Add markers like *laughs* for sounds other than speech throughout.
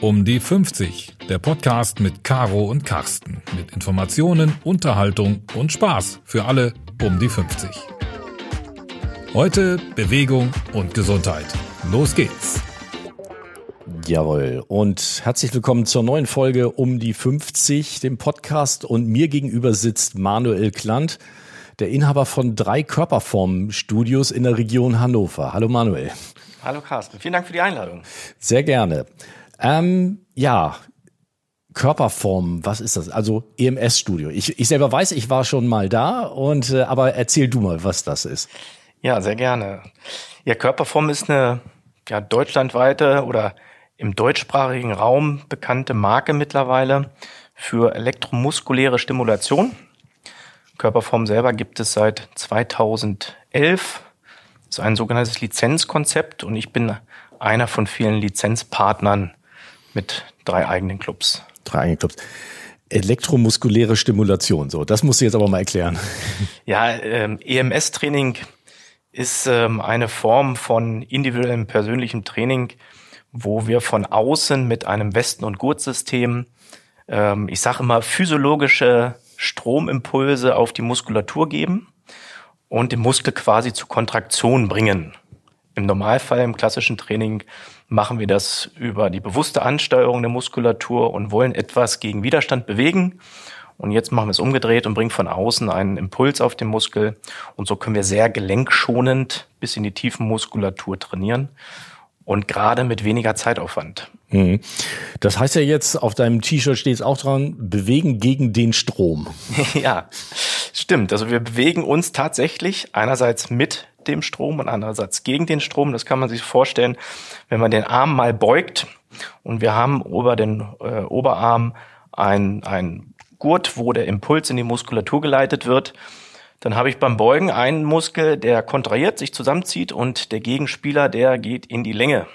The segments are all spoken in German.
Um die 50, der Podcast mit Caro und Carsten. Mit Informationen, Unterhaltung und Spaß für alle um die 50. Heute Bewegung und Gesundheit. Los geht's. Jawohl. Und herzlich willkommen zur neuen Folge um die 50, dem Podcast. Und mir gegenüber sitzt Manuel Klant, der Inhaber von drei Körperformen-Studios in der Region Hannover. Hallo Manuel. Hallo Carsten, vielen Dank für die Einladung. Sehr gerne. Ähm, ja, Körperform, was ist das? Also EMS-Studio. Ich, ich selber weiß, ich war schon mal da und äh, aber erzähl du mal, was das ist. Ja, sehr gerne. Ja, Körperform ist eine ja, deutschlandweite oder im deutschsprachigen Raum bekannte Marke mittlerweile für elektromuskuläre Stimulation. Körperform selber gibt es seit 2011. Das ist ein sogenanntes Lizenzkonzept und ich bin einer von vielen Lizenzpartnern mit drei eigenen Clubs. Drei eigene Clubs. Elektromuskuläre Stimulation, so, das musst du jetzt aber mal erklären. *laughs* Ja, ähm, EMS-Training ist ähm, eine Form von individuellem persönlichem Training, wo wir von außen mit einem Westen- und Gurtsystem, ähm, ich sage immer, physiologische Stromimpulse auf die Muskulatur geben und den Muskel quasi zur Kontraktion bringen. Im Normalfall, im klassischen Training, machen wir das über die bewusste Ansteuerung der Muskulatur und wollen etwas gegen Widerstand bewegen. Und jetzt machen wir es umgedreht und bringen von außen einen Impuls auf den Muskel. Und so können wir sehr gelenkschonend bis in die tiefen Muskulatur trainieren. Und gerade mit weniger Zeitaufwand. Mhm. Das heißt ja jetzt, auf deinem T-Shirt steht es auch dran, bewegen gegen den Strom. *laughs* ja, stimmt. Also wir bewegen uns tatsächlich einerseits mit dem Strom und andererseits gegen den Strom. Das kann man sich vorstellen, wenn man den Arm mal beugt und wir haben über den äh, Oberarm ein, ein Gurt, wo der Impuls in die Muskulatur geleitet wird. Dann habe ich beim Beugen einen Muskel, der kontrahiert, sich zusammenzieht und der Gegenspieler, der geht in die Länge.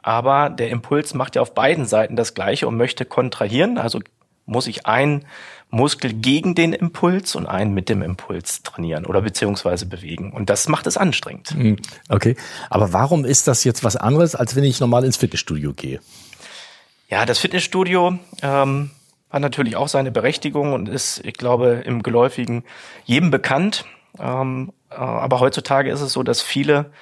Aber der Impuls macht ja auf beiden Seiten das Gleiche und möchte kontrahieren. Also muss ich einen Muskel gegen den Impuls und einen mit dem Impuls trainieren oder beziehungsweise bewegen. Und das macht es anstrengend. Hm, okay. Aber warum ist das jetzt was anderes, als wenn ich normal ins Fitnessstudio gehe? Ja, das Fitnessstudio ähm, hat natürlich auch seine Berechtigung und ist, ich glaube, im Geläufigen jedem bekannt. Ähm, äh, aber heutzutage ist es so, dass viele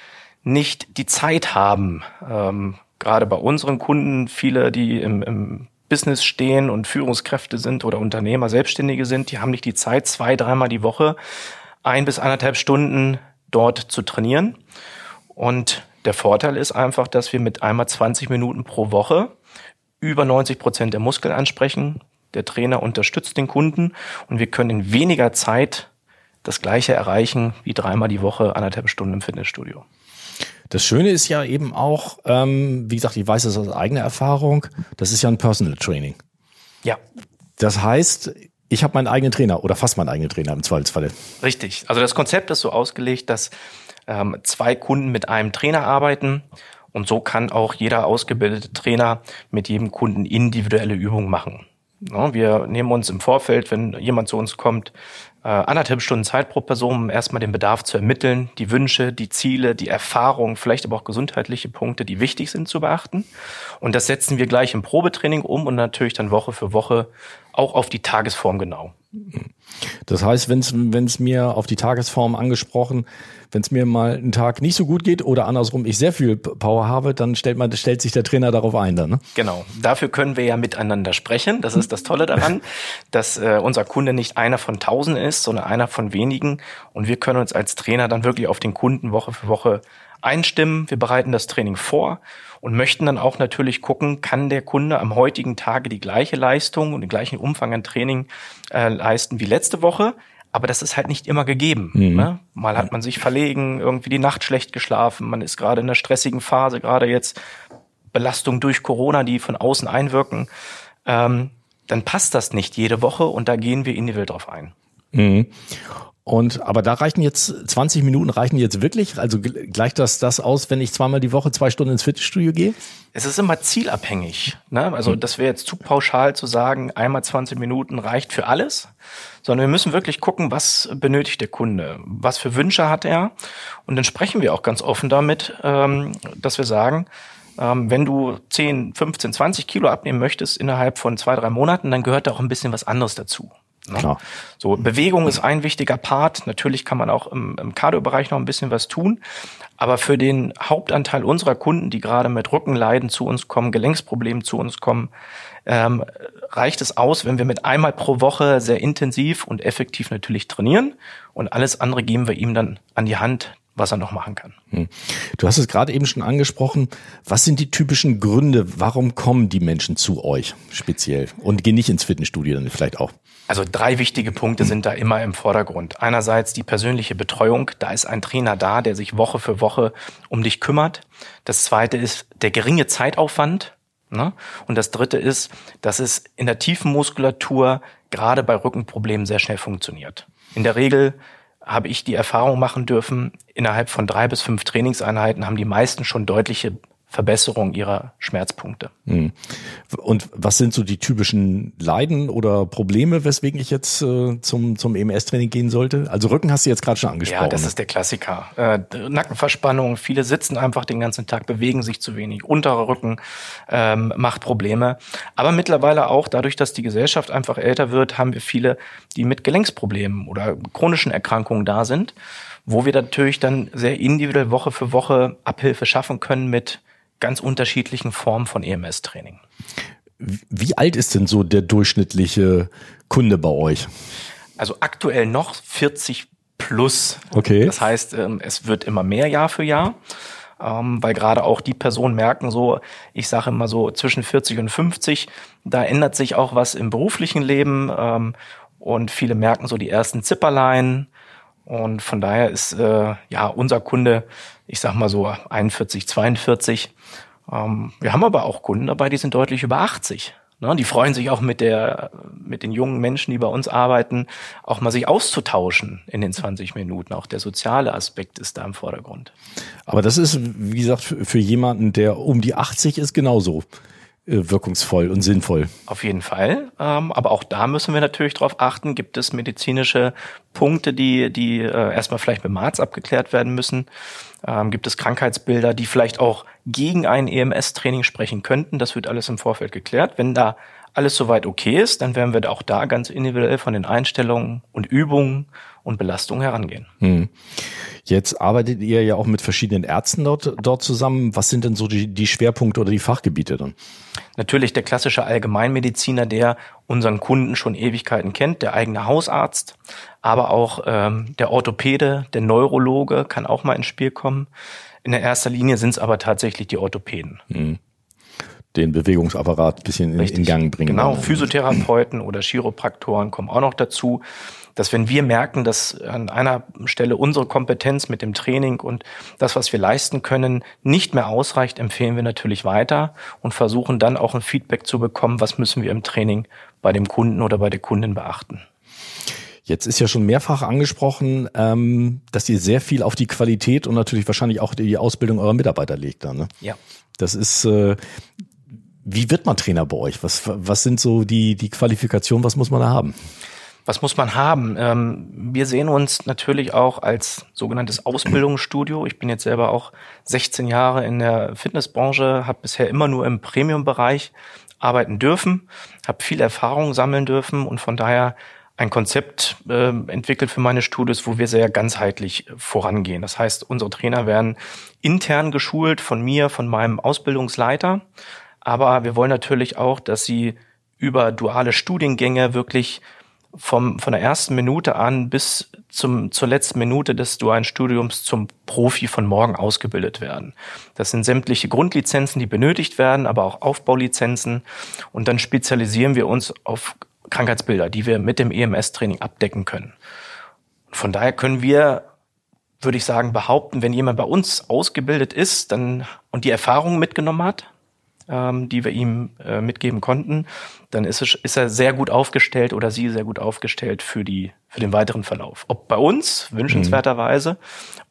nicht die Zeit haben, ähm, gerade bei unseren Kunden, viele, die im, im Business stehen und Führungskräfte sind oder Unternehmer, Selbstständige sind, die haben nicht die Zeit, zwei, dreimal die Woche ein bis anderthalb Stunden dort zu trainieren. Und der Vorteil ist einfach, dass wir mit einmal 20 Minuten pro Woche über 90 Prozent der Muskeln ansprechen. Der Trainer unterstützt den Kunden und wir können in weniger Zeit das Gleiche erreichen wie dreimal die Woche, anderthalb Stunden im Fitnessstudio. Das Schöne ist ja eben auch, ähm, wie gesagt, ich weiß das aus eigener Erfahrung, das ist ja ein Personal Training. Ja. Das heißt, ich habe meinen eigenen Trainer oder fast meinen eigenen Trainer im Zweifelsfalle. Richtig. Also das Konzept ist so ausgelegt, dass ähm, zwei Kunden mit einem Trainer arbeiten und so kann auch jeder ausgebildete Trainer mit jedem Kunden individuelle Übungen machen. Ja, wir nehmen uns im Vorfeld, wenn jemand zu uns kommt, äh, anderthalb Stunden Zeit pro Person, um erstmal den Bedarf zu ermitteln, die Wünsche, die Ziele, die Erfahrungen, vielleicht aber auch gesundheitliche Punkte, die wichtig sind zu beachten. Und das setzen wir gleich im Probetraining um und natürlich dann Woche für Woche auch auf die Tagesform genau. Das heißt, wenn es mir auf die Tagesform angesprochen, wenn es mir mal einen Tag nicht so gut geht oder andersrum ich sehr viel Power habe, dann stellt man stellt sich der Trainer darauf ein dann. Ne? Genau. Dafür können wir ja miteinander sprechen. Das ist das Tolle daran, dass äh, unser Kunde nicht einer von tausend ist, sondern einer von wenigen. Und wir können uns als Trainer dann wirklich auf den Kunden Woche für Woche einstimmen. Wir bereiten das Training vor und möchten dann auch natürlich gucken, kann der Kunde am heutigen Tage die gleiche Leistung und den gleichen Umfang an Training äh, leisten wie letzte Woche. Aber das ist halt nicht immer gegeben. Mhm. Ne? Mal hat man sich verlegen, irgendwie die Nacht schlecht geschlafen, man ist gerade in einer stressigen Phase, gerade jetzt Belastung durch Corona, die von außen einwirken. Ähm, dann passt das nicht jede Woche und da gehen wir individuell drauf ein. Mhm. Und aber da reichen jetzt 20 Minuten reichen jetzt wirklich? Also gleicht das das aus, wenn ich zweimal die Woche zwei Stunden ins Fitnessstudio gehe? Es ist immer zielabhängig. Ne? Also hm. das wäre jetzt zu pauschal zu sagen, einmal 20 Minuten reicht für alles, sondern wir müssen wirklich gucken, was benötigt der Kunde, was für Wünsche hat er. Und dann sprechen wir auch ganz offen damit, ähm, dass wir sagen, Ähm, wenn du 10, 15, 20 Kilo abnehmen möchtest innerhalb von zwei, drei Monaten, dann gehört da auch ein bisschen was anderes dazu. Ne? Klar. So, Bewegung ist ein wichtiger Part. Natürlich kann man auch im, im Cardio-Bereich noch ein bisschen was tun. Aber für den Hauptanteil unserer Kunden, die gerade mit Rückenleiden zu uns kommen, Gelenksproblemen zu uns kommen, ähm, reicht es aus, wenn wir mit einmal pro Woche sehr intensiv und effektiv natürlich trainieren und alles andere geben wir ihm dann an die Hand, was er noch machen kann. Hm. Du hast es gerade eben schon angesprochen. Was sind die typischen Gründe? Warum kommen die Menschen zu euch speziell und gehen nicht ins Fitnessstudio dann vielleicht auch? Also drei wichtige Punkte sind da immer im Vordergrund. Einerseits die persönliche Betreuung. Da ist ein Trainer da, der sich Woche für Woche um dich kümmert. Das zweite ist der geringe Zeitaufwand. Ne? Und das dritte ist, dass es in der tiefen Muskulatur gerade bei Rückenproblemen sehr schnell funktioniert. In der Regel habe ich die Erfahrung machen dürfen, innerhalb von drei bis fünf Trainingseinheiten haben die meisten schon deutliche Verbesserung ihrer Schmerzpunkte. Hm. Und was sind so die typischen Leiden oder Probleme, weswegen ich jetzt äh, zum, zum EMS-Training gehen sollte? Also Rücken hast du jetzt gerade schon angesprochen. Ja, das ist der Klassiker. Äh, Nackenverspannung, viele sitzen einfach den ganzen Tag, bewegen sich zu wenig. Unterer Rücken ähm, macht Probleme. Aber mittlerweile auch dadurch, dass die Gesellschaft einfach älter wird, haben wir viele, die mit Gelenksproblemen oder chronischen Erkrankungen da sind wo wir natürlich dann sehr individuell Woche für Woche Abhilfe schaffen können mit ganz unterschiedlichen Formen von EMS-Training. Wie alt ist denn so der durchschnittliche Kunde bei euch? Also aktuell noch 40 plus. Okay. Das heißt, ähm, es wird immer mehr Jahr für Jahr, ähm, weil gerade auch die Personen merken so, ich sage immer so zwischen 40 und 50, da ändert sich auch was im beruflichen Leben ähm, und viele merken so die ersten Zipperlein und von daher ist äh, ja unser Kunde, ich sag mal so 41, 42. Ähm, wir haben aber auch Kunden dabei, die sind deutlich über 80. Ne? Die freuen sich auch mit der, mit den jungen Menschen, die bei uns arbeiten, auch mal sich auszutauschen in den 20 Minuten. Auch der soziale Aspekt ist da im Vordergrund. Aber das ist, wie gesagt, für jemanden, der um die 80 ist, genauso. Äh, wirkungsvoll und sinnvoll. Auf jeden Fall. Ähm, aber auch da müssen wir natürlich darauf achten, gibt es medizinische Punkte, die, die äh, erstmal vielleicht mit dem Arzt abgeklärt werden müssen. Ähm, gibt es Krankheitsbilder, die vielleicht auch gegen ein EMS-Training sprechen könnten. Das wird alles im Vorfeld geklärt. Wenn da alles soweit okay ist, dann werden wir auch da ganz individuell von den Einstellungen und Übungen und Belastungen herangehen. Hm. Jetzt arbeitet ihr ja auch mit verschiedenen Ärzten dort, dort zusammen. Was sind denn so die, die Schwerpunkte oder die Fachgebiete dann? Natürlich der klassische Allgemeinmediziner, der unseren Kunden schon Ewigkeiten kennt, der eigene Hausarzt, aber auch ähm, der Orthopäde, der Neurologe kann auch mal ins Spiel kommen. In der erster Linie sind es aber tatsächlich die Orthopäden. Hm den Bewegungsapparat bisschen in, in, Gang bringen. Genau, Physiotherapeuten oder Chiropraktoren kommen auch noch dazu dass wenn wir merken, dass an einer Stelle unsere Kompetenz mit dem Training und das, was wir leisten können, nicht mehr ausreicht, empfehlen wir natürlich weiter und versuchen dann auch ein Feedback zu bekommen, was müssen wir im Training bei dem Kunden oder bei der Kundin beachten. Jetzt ist ja schon mehrfach angesprochen, ähm, dass ihr sehr viel auf die Qualität und natürlich wahrscheinlich auch die Ausbildung eurer Mitarbeiter legt. Dann, ne? Ja. Das ist, äh, wie wird man Trainer bei euch? Was, was sind so die, die Qualifikationen? Was muss man da haben? Was muss man haben? Ähm, wir sehen uns natürlich auch als sogenanntes Ausbildungsstudio. Ich bin jetzt selber auch 16 Jahre in der Fitnessbranche, habe bisher immer nur im Premium-Bereich arbeiten dürfen, habe viel Erfahrung sammeln dürfen und von daher ein Konzept äh, entwickelt für meine Studios, wo wir sehr ganzheitlich vorangehen. Das heißt, unsere Trainer werden intern geschult von mir, von meinem Ausbildungsleiter. Aber wir wollen natürlich auch, dass sie über duale Studiengänge wirklich vom, von der ersten Minute an bis zum, zur letzten Minute des dualen Studiums zum Profi von morgen ausgebildet werden. Das sind sämtliche Grundlizenzen, die benötigt werden, aber auch Aufbaulizenzen. Und dann spezialisieren wir uns auf Krankheitsbilder, die wir mit dem EMS-Training abdecken können. Von daher können wir, würde ich sagen, behaupten, wenn jemand bei uns ausgebildet ist dann, und die Erfahrungen mitgenommen hat, ähm, die wir ihm äh, mitgeben konnten, dann ist, es, ist er sehr gut aufgestellt oder sie sehr gut aufgestellt für, die, für den weiteren Verlauf. Ob bei uns, wünschenswerterweise, mhm.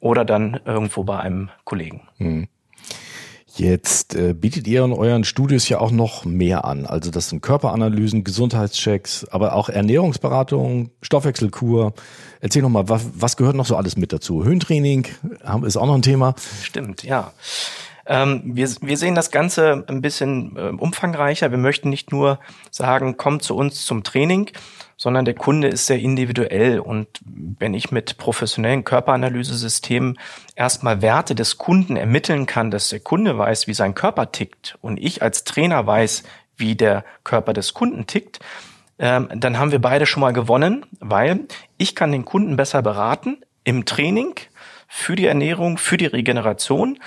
oder dann irgendwo bei einem Kollegen. Mhm. Jetzt äh, bietet ihr in euren Studios ja auch noch mehr an. Also das sind Körperanalysen, Gesundheitschecks, aber auch Ernährungsberatung, Stoffwechselkur. Erzähl noch mal, was, was gehört noch so alles mit dazu? Höhentraining ist auch noch ein Thema. Stimmt, ja. Ähm, wir, wir sehen das Ganze ein bisschen äh, umfangreicher. Wir möchten nicht nur sagen, kommt zu uns zum Training, sondern der Kunde ist sehr individuell. Und wenn ich mit professionellen Körperanalysesystemen erstmal Werte des Kunden ermitteln kann, dass der Kunde weiß, wie sein Körper tickt und ich als Trainer weiß, wie der Körper des Kunden tickt, ähm, dann haben wir beide schon mal gewonnen, weil ich kann den Kunden besser beraten im Training für die Ernährung, für die Regeneration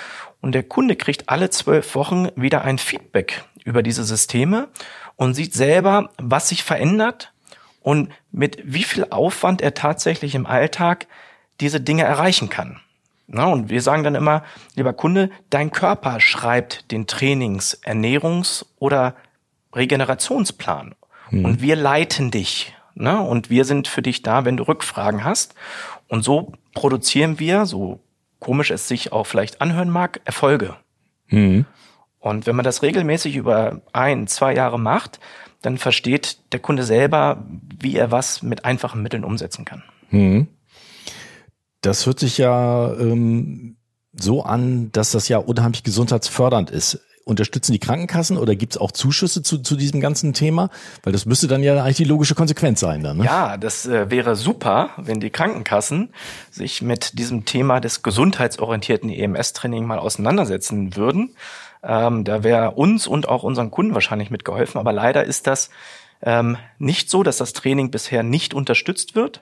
und der Kunde kriegt alle zwölf Wochen wieder ein Feedback über diese Systeme und sieht selber, was sich verändert und mit wie viel Aufwand er tatsächlich im Alltag diese Dinge erreichen kann. Na, und wir sagen dann immer, lieber Kunde, dein Körper schreibt den Trainings-, Ernährungs- oder Regenerationsplan. Mhm. Und wir leiten dich. Ne? Und wir sind für dich da, wenn du Rückfragen hast. Und so produzieren wir, so komisch es sich auch vielleicht anhören mag, Erfolge. Mhm. Und wenn man das regelmäßig über ein, zwei Jahre macht, dann versteht der Kunde selber, wie er was mit einfachen Mitteln umsetzen kann. Mhm. Das hört sich ja ähm, so an, dass das ja unheimlich gesundheitsfördernd ist unterstützen die Krankenkassen oder gibt es auch Zuschüsse zu, zu diesem ganzen Thema? Weil das müsste dann ja eigentlich die logische Konsequenz sein dann. Ne? Ja, das äh, wäre super, wenn die Krankenkassen sich mit diesem Thema des gesundheitsorientierten EMS-Training mal auseinandersetzen würden. Ähm, da wäre uns und auch unseren Kunden wahrscheinlich mitgeholfen. Aber leider ist das ähm, nicht so, dass das Training bisher nicht unterstützt wird.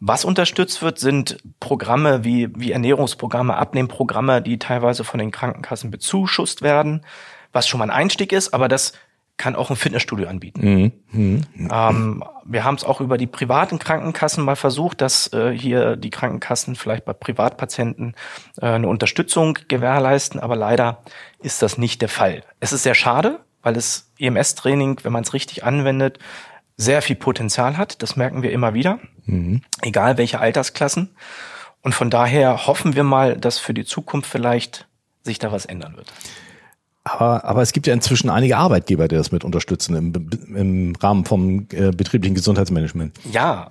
Was unterstützt wird, sind Programme wie, wie Ernährungsprogramme, Abnehmprogramme, die teilweise von den Krankenkassen bezuschusst werden, was schon mal ein Einstieg ist, aber das kann auch ein Fitnessstudio anbieten. Mhm. Mhm. Ähm, wir haben es auch über die privaten Krankenkassen mal versucht, dass äh, hier die Krankenkassen vielleicht bei Privatpatienten äh, eine Unterstützung gewährleisten, aber leider ist das nicht der Fall. Es ist sehr schade, weil das EMS-Training, wenn man es richtig anwendet, sehr viel Potenzial hat. Das merken wir immer wieder, mhm. egal welche Altersklassen. Und von daher hoffen wir mal, dass für die Zukunft vielleicht sich da was ändern wird. Aber, aber es gibt ja inzwischen einige Arbeitgeber, die das mit unterstützen im, im Rahmen vom äh, betrieblichen Gesundheitsmanagement. Ja,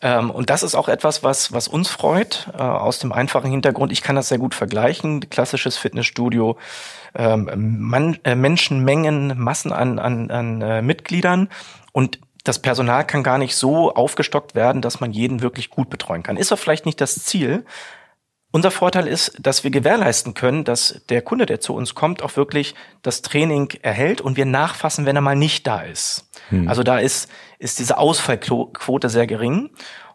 ähm, und das ist auch etwas, was, was uns freut, äh, aus dem einfachen Hintergrund. Ich kann das sehr gut vergleichen. Klassisches Fitnessstudio, ähm, Man, äh, Menschenmengen, Massen an, an, an äh, Mitgliedern. Und das Personal kann gar nicht so aufgestockt werden, dass man jeden wirklich gut betreuen kann. Ist auch vielleicht nicht das Ziel. Unser Vorteil ist, dass wir gewährleisten können, dass der Kunde, der zu uns kommt, auch wirklich das Training erhält und wir nachfassen, wenn er mal nicht da ist. Hm. Also da ist, ist diese Ausfallquote sehr gering.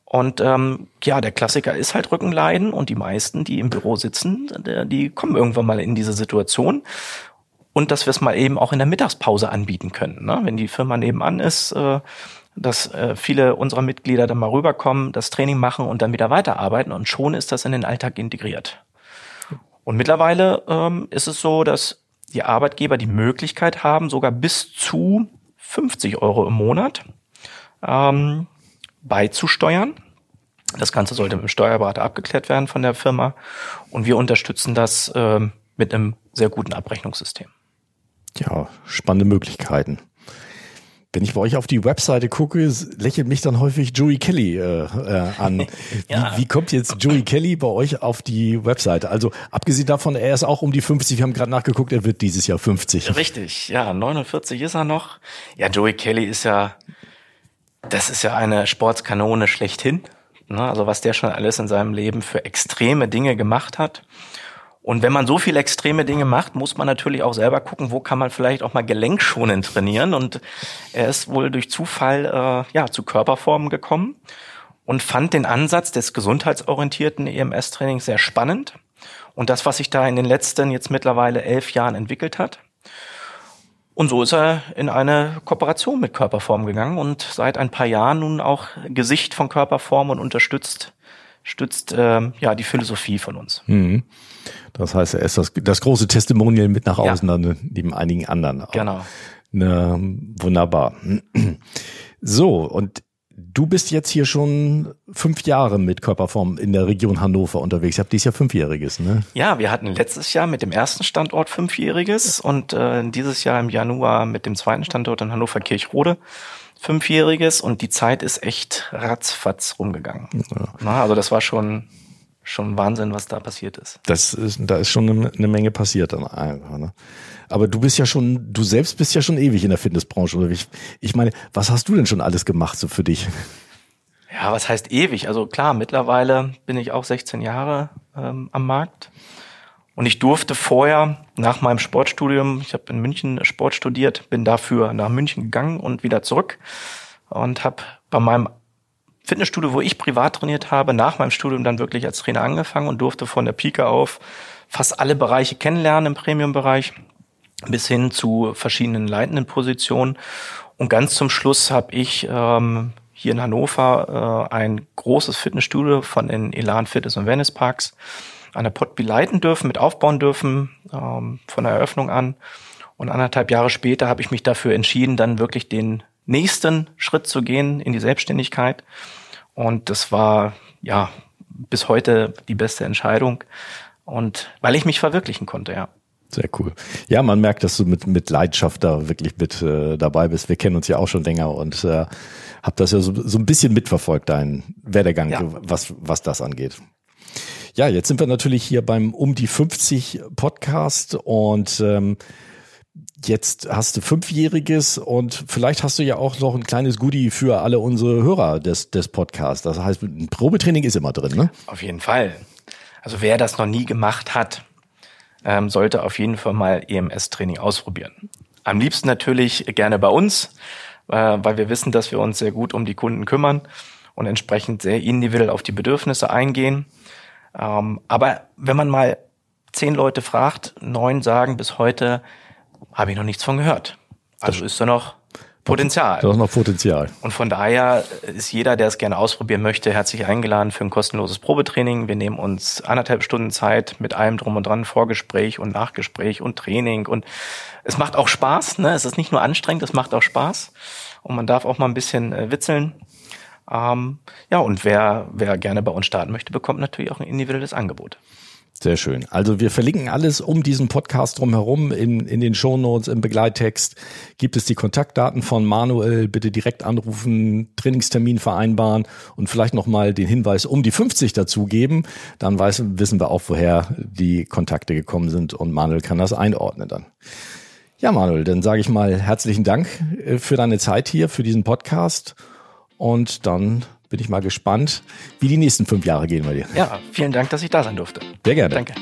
Und ähm, ja, der Klassiker ist halt Rückenleiden und die meisten, die im Büro sitzen, die kommen irgendwann mal in diese Situation und dass wir es mal eben auch in der Mittagspause anbieten können. Ne? Wenn die Firma nebenan ist, äh, dass äh, viele unserer Mitglieder dann mal rüberkommen, das Training machen und dann wieder weiterarbeiten und schon ist das in den Alltag integriert. Und mittlerweile ähm, ist es so, dass die Arbeitgeber die Möglichkeit haben, sogar bis zu 50 Euro im Monat ähm, beizusteuern. Das Ganze sollte mit dem Steuerberater abgeklärt werden von der Firma und wir unterstützen das äh, mit einem sehr guten Abrechnungssystem. Ja, spannende Möglichkeiten. Wenn ich bei euch auf die Webseite gucke, lächelt mich dann häufig Joey Kelly äh, äh, an. *laughs* ja. wie, wie, kommt jetzt Joey Kelly bei euch auf die Webseite? Also abgesehen davon, er ist auch um die 50. Wir haben gerade nachgeguckt, er wird dieses Jahr 50. Richtig, ja, 49 ist er noch. Ja, Joey Kelly ist ja, das ist ja eine Sportskanone schlechthin. Ne? Also was der schon alles in seinem Leben für extreme Dinge gemacht hat. Und wenn man so viele extreme Dinge macht, muss man natürlich auch selber gucken, wo kann man vielleicht auch mal gelenkschonend trainieren. Und er ist wohl durch Zufall äh, ja zu Körperformen gekommen und fand den Ansatz des gesundheitsorientierten EMS-Trainings sehr spannend. Und das, was sich da in den letzten jetzt mittlerweile elf Jahren entwickelt hat. Und so ist er in eine Kooperation mit Körperform gegangen und seit ein paar Jahren nun auch Gesicht von Körperform und unterstützt stützt äh, ja die Philosophie von uns. Mhm. Das heißt, er ist das, das große Testimonial mit nach außen, ja. dann neben einigen anderen. Genau. Ne, wunderbar. *clears throat* So, und du bist jetzt hier schon fünf Jahre mit Körperform in der Region Hannover unterwegs. Ihr habt dieses Jahr Fünfjähriges, ne? Ja, wir hatten letztes Jahr mit dem ersten Standort Fünfjähriges und äh, dieses Jahr im Januar mit dem zweiten Standort in Hannover Kirchrode. Fünfjähriges und die Zeit ist echt ratzfatz rumgegangen. Ja. Na, also das war schon schon Wahnsinn, was da passiert ist. Das ist, da ist schon eine, eine Menge passiert dann einfach. Ne? Aber du bist ja schon, du selbst bist ja schon ewig in der Fitnessbranche. Oder ich, ich meine, was hast du denn schon alles gemacht so für dich? Ja, was heißt ewig? Also klar, mittlerweile bin ich auch 16 Jahre ähm, am Markt. Und ich durfte vorher nach meinem Sportstudium, ich habe in München Sport studiert, bin dafür nach München gegangen und wieder zurück und habe bei meinem Fitnessstudio, wo ich privat trainiert habe, nach meinem Studium dann wirklich als Trainer angefangen und durfte von der Pike auf fast alle Bereiche kennenlernen im Premium-Bereich bis hin zu verschiedenen leitenden Positionen. Und ganz zum Schluss habe ich ähm, hier in Hannover äh, ein großes Fitnessstudio von den Elan Fitness und Venice Parks an der Potby leiten dürfen, mit aufbauen dürfen, ähm, von der Eröffnung an. Und anderthalb Jahre später habe ich mich dafür entschieden, dann wirklich den nächsten Schritt zu gehen in die Selbstständigkeit. Und das war ja bis heute die beste Entscheidung. Und weil ich mich verwirklichen konnte, ja. Sehr cool. Ja, man merkt, dass du mit, mit Leidenschaft da wirklich mit äh, dabei bist. Wir kennen uns ja auch schon länger und äh, habe das ja so, so ein bisschen mitverfolgt, dein Werdegang, ja. was, was das angeht. Ja, jetzt sind wir natürlich hier beim Um die 50 Podcast und ähm, Jetzt hast du Fünfjähriges und vielleicht hast du ja auch noch ein kleines Goodie für alle unsere Hörer des, des Podcasts. Das heißt, ein Probetraining ist immer drin, ne? Auf jeden Fall. Also wer das noch nie gemacht hat, ähm, sollte auf jeden Fall mal EMS-Training ausprobieren. Am liebsten natürlich gerne bei uns, äh, weil wir wissen, dass wir uns sehr gut um die Kunden kümmern und entsprechend sehr individuell auf die Bedürfnisse eingehen. Ähm, aber wenn man mal zehn Leute fragt, neun sagen bis heute, habe ich noch nichts von gehört. Also ist da noch Potenzial. Da ist noch Potenzial. Und von daher ist jeder, der es gerne ausprobieren möchte, herzlich eingeladen für ein kostenloses Probetraining. Wir nehmen uns anderthalb Stunden Zeit mit allem drum und dran, Vorgespräch und Nachgespräch und Training. Und es macht auch Spaß. Ne? Es ist nicht nur anstrengend, es macht auch Spaß. Und man darf auch mal ein bisschen äh, witzeln. Ähm, ja, und wer, wer gerne bei uns starten möchte, bekommt natürlich auch ein individuelles Angebot. Sehr schön. Also wir verlinken alles um diesen Podcast drumherum in, in den Shownotes, im Begleittext. Gibt es die Kontaktdaten von Manuel, bitte direkt anrufen, Trainingstermin vereinbaren und vielleicht nochmal den Hinweis um die 50 dazugeben. Dann weiß, wissen wir auch, woher die Kontakte gekommen sind und Manuel kann das einordnen dann. Ja, Manuel, dann sage ich mal herzlichen Dank äh, für deine Zeit hier, für diesen Podcast und dann bin ich mal gespannt, wie die nächsten fünf Jahre gehen bei dir. Ja, vielen Dank, dass ich da sein durfte. Sehr gerne. Danke.